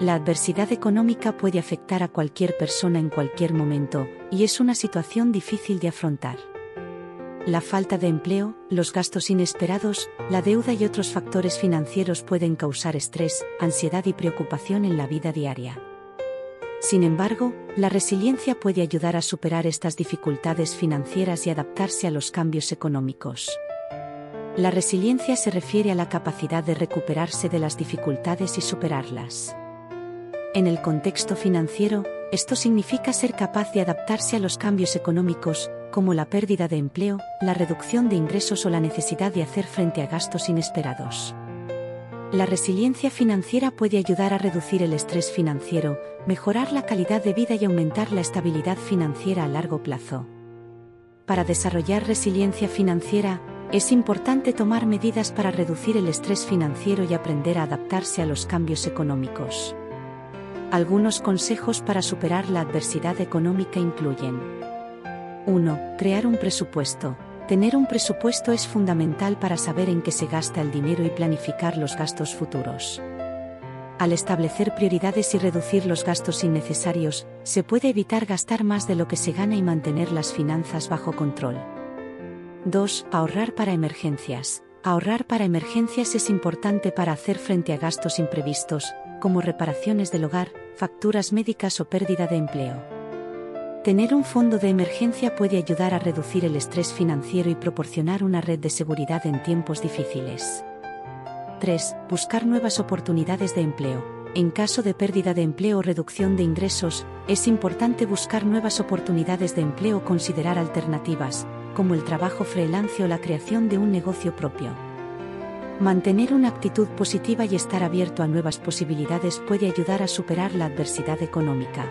La adversidad económica puede afectar a cualquier persona en cualquier momento, y es una situación difícil de afrontar. La falta de empleo, los gastos inesperados, la deuda y otros factores financieros pueden causar estrés, ansiedad y preocupación en la vida diaria. Sin embargo, la resiliencia puede ayudar a superar estas dificultades financieras y adaptarse a los cambios económicos. La resiliencia se refiere a la capacidad de recuperarse de las dificultades y superarlas. En el contexto financiero, esto significa ser capaz de adaptarse a los cambios económicos, como la pérdida de empleo, la reducción de ingresos o la necesidad de hacer frente a gastos inesperados. La resiliencia financiera puede ayudar a reducir el estrés financiero, mejorar la calidad de vida y aumentar la estabilidad financiera a largo plazo. Para desarrollar resiliencia financiera, es importante tomar medidas para reducir el estrés financiero y aprender a adaptarse a los cambios económicos. Algunos consejos para superar la adversidad económica incluyen 1. Crear un presupuesto. Tener un presupuesto es fundamental para saber en qué se gasta el dinero y planificar los gastos futuros. Al establecer prioridades y reducir los gastos innecesarios, se puede evitar gastar más de lo que se gana y mantener las finanzas bajo control. 2. Ahorrar para emergencias. Ahorrar para emergencias es importante para hacer frente a gastos imprevistos, como reparaciones del hogar, facturas médicas o pérdida de empleo. Tener un fondo de emergencia puede ayudar a reducir el estrés financiero y proporcionar una red de seguridad en tiempos difíciles. 3. Buscar nuevas oportunidades de empleo. En caso de pérdida de empleo o reducción de ingresos, es importante buscar nuevas oportunidades de empleo o considerar alternativas, como el trabajo freelance o la creación de un negocio propio. Mantener una actitud positiva y estar abierto a nuevas posibilidades puede ayudar a superar la adversidad económica.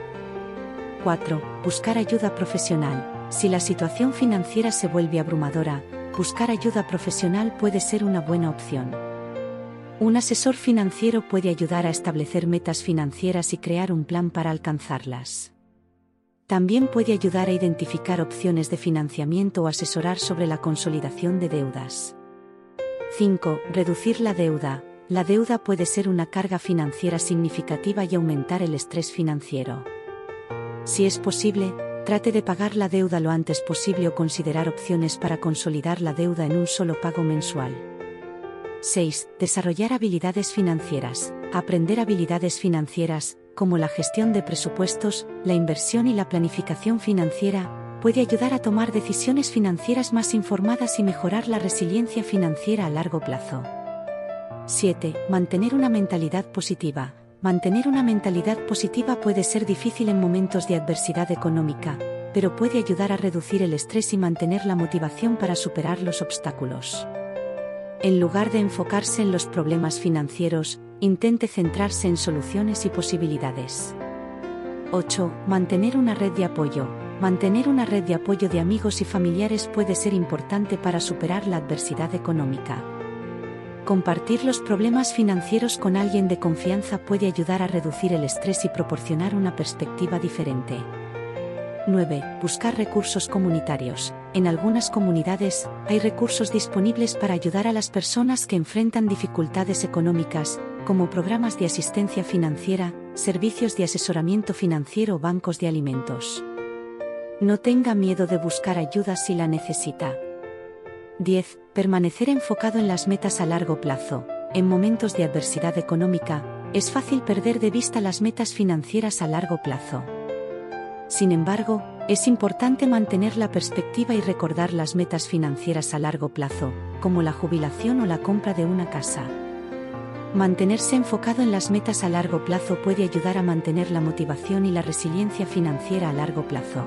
4. Buscar ayuda profesional. Si la situación financiera se vuelve abrumadora, buscar ayuda profesional puede ser una buena opción. Un asesor financiero puede ayudar a establecer metas financieras y crear un plan para alcanzarlas. También puede ayudar a identificar opciones de financiamiento o asesorar sobre la consolidación de deudas. 5. Reducir la deuda. La deuda puede ser una carga financiera significativa y aumentar el estrés financiero. Si es posible, trate de pagar la deuda lo antes posible o considerar opciones para consolidar la deuda en un solo pago mensual. 6. Desarrollar habilidades financieras. Aprender habilidades financieras, como la gestión de presupuestos, la inversión y la planificación financiera, puede ayudar a tomar decisiones financieras más informadas y mejorar la resiliencia financiera a largo plazo. 7. Mantener una mentalidad positiva. Mantener una mentalidad positiva puede ser difícil en momentos de adversidad económica, pero puede ayudar a reducir el estrés y mantener la motivación para superar los obstáculos. En lugar de enfocarse en los problemas financieros, intente centrarse en soluciones y posibilidades. 8. Mantener una red de apoyo. Mantener una red de apoyo de amigos y familiares puede ser importante para superar la adversidad económica. Compartir los problemas financieros con alguien de confianza puede ayudar a reducir el estrés y proporcionar una perspectiva diferente. 9. Buscar recursos comunitarios. En algunas comunidades, hay recursos disponibles para ayudar a las personas que enfrentan dificultades económicas, como programas de asistencia financiera, servicios de asesoramiento financiero o bancos de alimentos. No tenga miedo de buscar ayuda si la necesita. 10. Permanecer enfocado en las metas a largo plazo. En momentos de adversidad económica, es fácil perder de vista las metas financieras a largo plazo. Sin embargo, es importante mantener la perspectiva y recordar las metas financieras a largo plazo, como la jubilación o la compra de una casa. Mantenerse enfocado en las metas a largo plazo puede ayudar a mantener la motivación y la resiliencia financiera a largo plazo.